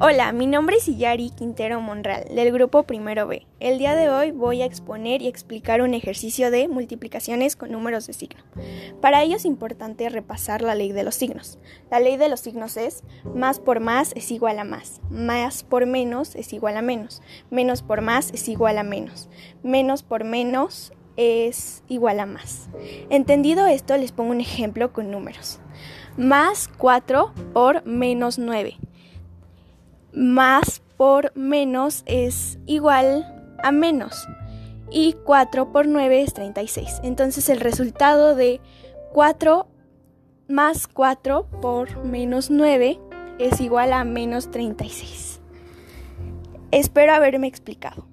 Hola, mi nombre es Iyari Quintero Monreal, del grupo Primero B. El día de hoy voy a exponer y explicar un ejercicio de multiplicaciones con números de signo. Para ello es importante repasar la ley de los signos. La ley de los signos es más por más es igual a más, más por menos es igual a menos, menos por más es igual a menos, menos por menos es igual a más. Entendido esto, les pongo un ejemplo con números. Más 4 por menos 9 más por menos es igual a menos. Y 4 por 9 es 36. Entonces el resultado de 4 más 4 por menos 9 es igual a menos 36. Espero haberme explicado.